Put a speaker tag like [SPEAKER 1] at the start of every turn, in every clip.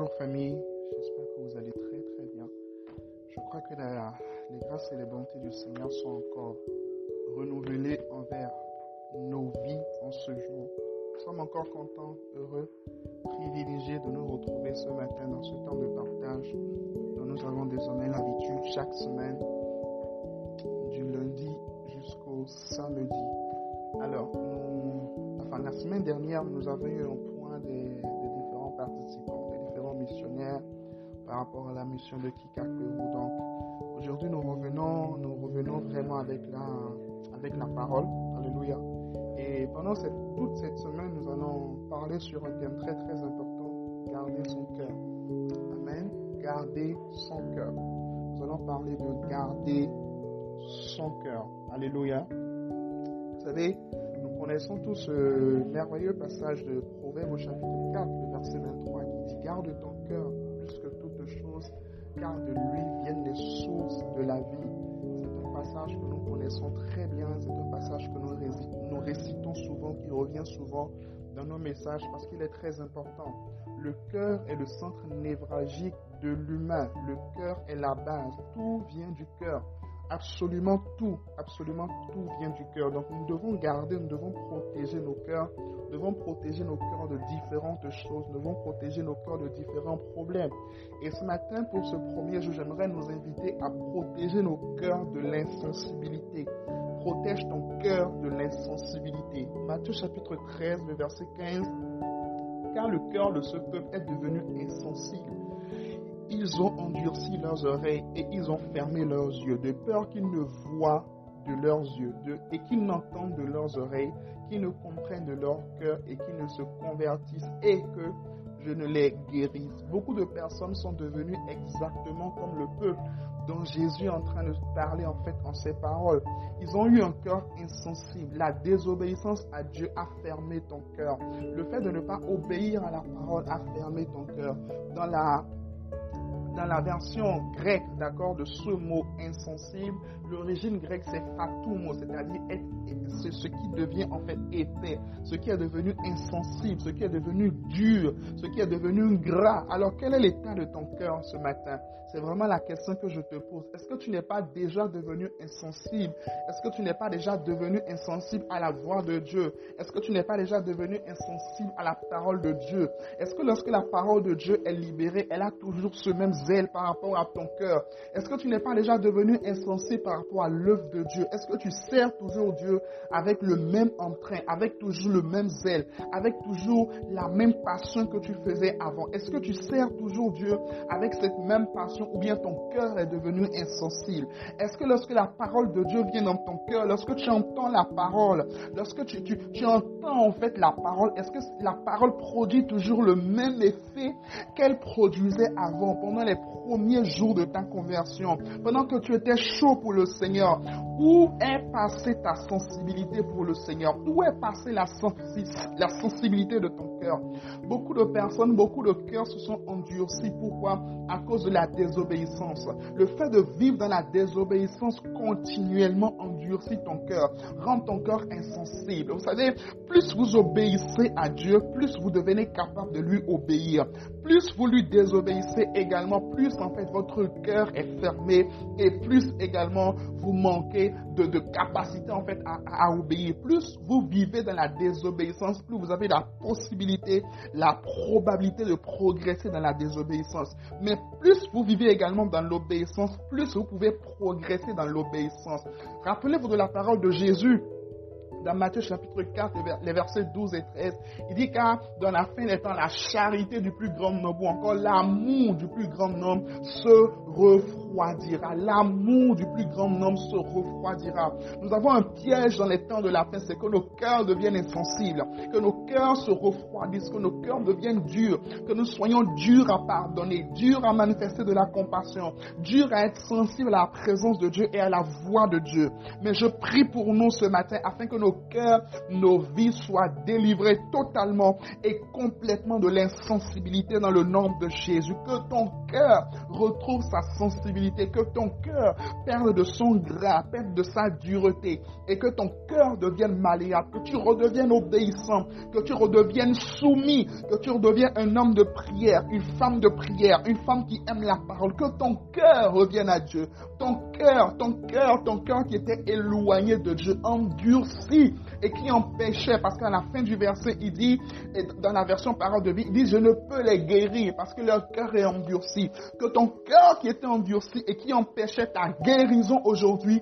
[SPEAKER 1] Bonjour famille, j'espère que vous allez très très bien. Je crois que les grâces et les bontés du Seigneur sont encore renouvelées envers nos vies en ce jour. Nous sommes encore contents, heureux, privilégiés de nous retrouver ce matin dans ce temps de partage dont nous avons désormais l'habitude chaque semaine, du lundi jusqu'au samedi. Alors, nous- enfin, la semaine dernière, nous avons eu un point des, rapport à la mission de Kikakeru. Donc, aujourd'hui, nous revenons, nous revenons vraiment avec la, avec la parole. Alléluia. Et pendant toute cette semaine, nous allons parler sur un thème très très important, garder son cœur. Amen. Garder son cœur. Nous allons parler de garder son cœur. Alléluia. Vous savez, nous connaissons tous ce merveilleux passage de Proverbe au chapitre 4, le verset 23, qui dit Garde ton cœur car de lui viennent les sources de la vie. C'est un passage que nous connaissons très bien, c'est un passage que nous, réci- nous récitons souvent, qui revient souvent dans nos messages parce qu'il est très important. Le cœur est le centre névralgique de l'humain. Le cœur est la base. Tout vient du cœur. Absolument tout, absolument tout vient du cœur. Donc nous devons garder, nous devons protéger nos cœurs, nous devons protéger nos cœurs de différentes choses, nous devons protéger nos cœurs de différents problèmes. Et ce matin, pour ce premier jour, j'aimerais nous inviter à protéger nos cœurs de l'insensibilité. Protège ton cœur de l'insensibilité. Matthieu chapitre 13, le verset 15. Car le cœur de ce peuple est devenu insensible. Ils ont endurci leurs oreilles et ils ont fermé leurs yeux, de peur qu'ils ne voient de leurs yeux et qu'ils n'entendent de leurs oreilles, qu'ils ne comprennent de leur cœur et qu'ils ne se convertissent et que je ne les guérisse. Beaucoup de personnes sont devenues exactement comme le peuple dont Jésus est en train de parler en fait en ces paroles. Ils ont eu un cœur insensible. La désobéissance à Dieu a fermé ton cœur. Le fait de ne pas obéir à la parole a fermé ton cœur. Dans la dans la version grecque, d'accord, de ce mot insensible, l'origine grecque c'est fatumo, c'est-à-dire c'est ce qui devient en fait épais, ce qui est devenu insensible, ce qui est devenu dur, ce qui est devenu gras. Alors quel est l'état de ton cœur ce matin? C'est vraiment la question que je te pose. Est-ce que tu n'es pas déjà devenu insensible? Est-ce que tu n'es pas déjà devenu insensible à la voix de Dieu? Est-ce que tu n'es pas déjà devenu insensible à la parole de Dieu? Est-ce que lorsque la parole de Dieu est libérée, elle a toujours ce même par rapport à ton cœur. Est-ce que tu n'es pas déjà devenu insensible par rapport à l'œuvre de Dieu? Est-ce que tu sers toujours Dieu avec le même entrain, avec toujours le même zèle, avec toujours la même passion que tu faisais avant? Est-ce que tu sers toujours Dieu avec cette même passion ou bien ton cœur est devenu insensible? Est-ce que lorsque la parole de Dieu vient dans ton cœur, lorsque tu entends la parole, lorsque tu, tu, tu entends en fait la parole, est-ce que la parole produit toujours le même effet qu'elle produisait avant, pendant les premiers jours de ta conversion, pendant que tu étais chaud pour le Seigneur? Où est passée ta sensibilité pour le Seigneur? Où est passée la, la sensibilité de ton cœur? Beaucoup de personnes, beaucoup de cœurs se sont endurcis. Pourquoi? À cause de la désobéissance. Le fait de vivre dans la désobéissance continuellement endurcit ton cœur, rend ton cœur insensible. Vous savez, plus vous obéissez à Dieu, plus vous devenez capable de lui obéir. Plus vous lui désobéissez également, plus en fait votre cœur est fermé et plus également vous manquez de, capacité en fait à obéir. Plus vous vivez dans la désobéissance, plus vous avez la possibilité, la probabilité de progresser dans la désobéissance. Mais plus vous vivez également dans l'obéissance, plus vous pouvez progresser dans l'obéissance. Rappelez-vous de la parole de Jésus dans Matthieu chapitre 4, les vers- les versets 12 et 13, il dit car dans la fin des temps, la charité du plus grand nombre ou encore l'amour du plus grand nombre se refroidira. L'amour du plus grand nombre se refroidira. Nous avons un piège dans les temps de la fin, c'est que nos cœurs deviennent insensibles, que nos cœurs se refroidissent, que nos cœurs deviennent durs, que nous soyons durs à pardonner, durs à manifester de la compassion, durs à être sensibles à la présence de Dieu et à la voix de Dieu. Mais je prie pour nous ce matin afin que nos cœurs, nos vies soient délivrées totalement et complètement de l'insensibilité dans le nom de Jésus. Que ton cœur retrouve sa sensibilité, que ton cœur perde de son gras, perde de sa dureté et que ton cœur devienne malléable, que tu redeviennes obéissant, que tu redeviennes soumis, que tu redeviennes un homme de prière, une femme de prière, une femme qui aime la parole, que ton cœur revienne à Dieu, ton cœur, ton cœur, ton cœur qui était éloigné de Dieu, endurci et qui empêchait, parce qu'à la fin du verset, il dit, et dans la version parole de vie, il dit, je ne peux les guérir parce que leur cœur est endurci. Que ton cœur qui était endurci et qui empêchait ta guérison aujourd'hui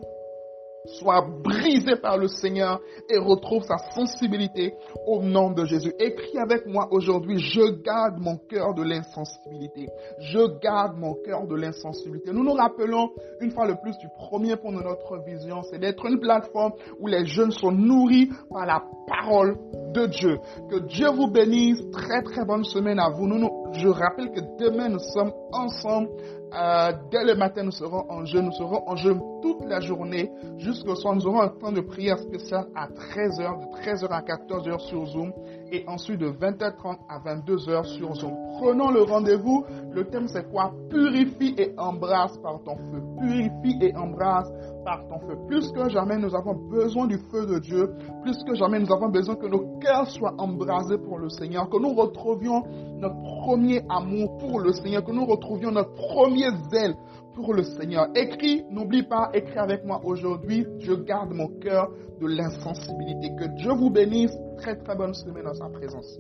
[SPEAKER 1] soit brisé par le Seigneur et retrouve sa sensibilité au nom de Jésus. Écris avec moi aujourd'hui, je garde mon cœur de l'insensibilité. Je garde mon cœur de l'insensibilité. Nous nous rappelons une fois le plus du premier point de notre vision, c'est d'être une plateforme où les jeunes sont nourris par la parole de Dieu. Que Dieu vous bénisse. Très très bonne semaine à vous. Nous, je rappelle que demain nous sommes ensemble euh, dès le matin, nous serons en jeûne. Nous serons en jeûne toute la journée jusqu'au soir. Nous aurons un temps de prière spécial à 13h, de 13h à 14h sur Zoom et ensuite de 20h30 à 22h sur Zoom. Prenons le rendez-vous. Le thème c'est quoi? Purifie et embrasse par ton feu. Purifie et embrasse par ton feu. Plus que jamais, nous avons besoin du feu de Dieu. Plus que jamais, nous avons besoin que nos cœurs soient embrasés pour le Seigneur. Que nous retrouvions notre premier amour pour le Seigneur. Que nous retrouvions notre premier zèle pour le Seigneur. Écris, n'oublie pas, écris avec moi aujourd'hui. Je garde mon cœur de l'insensibilité. Que Dieu vous bénisse. Très très bonne semaine dans sa présence.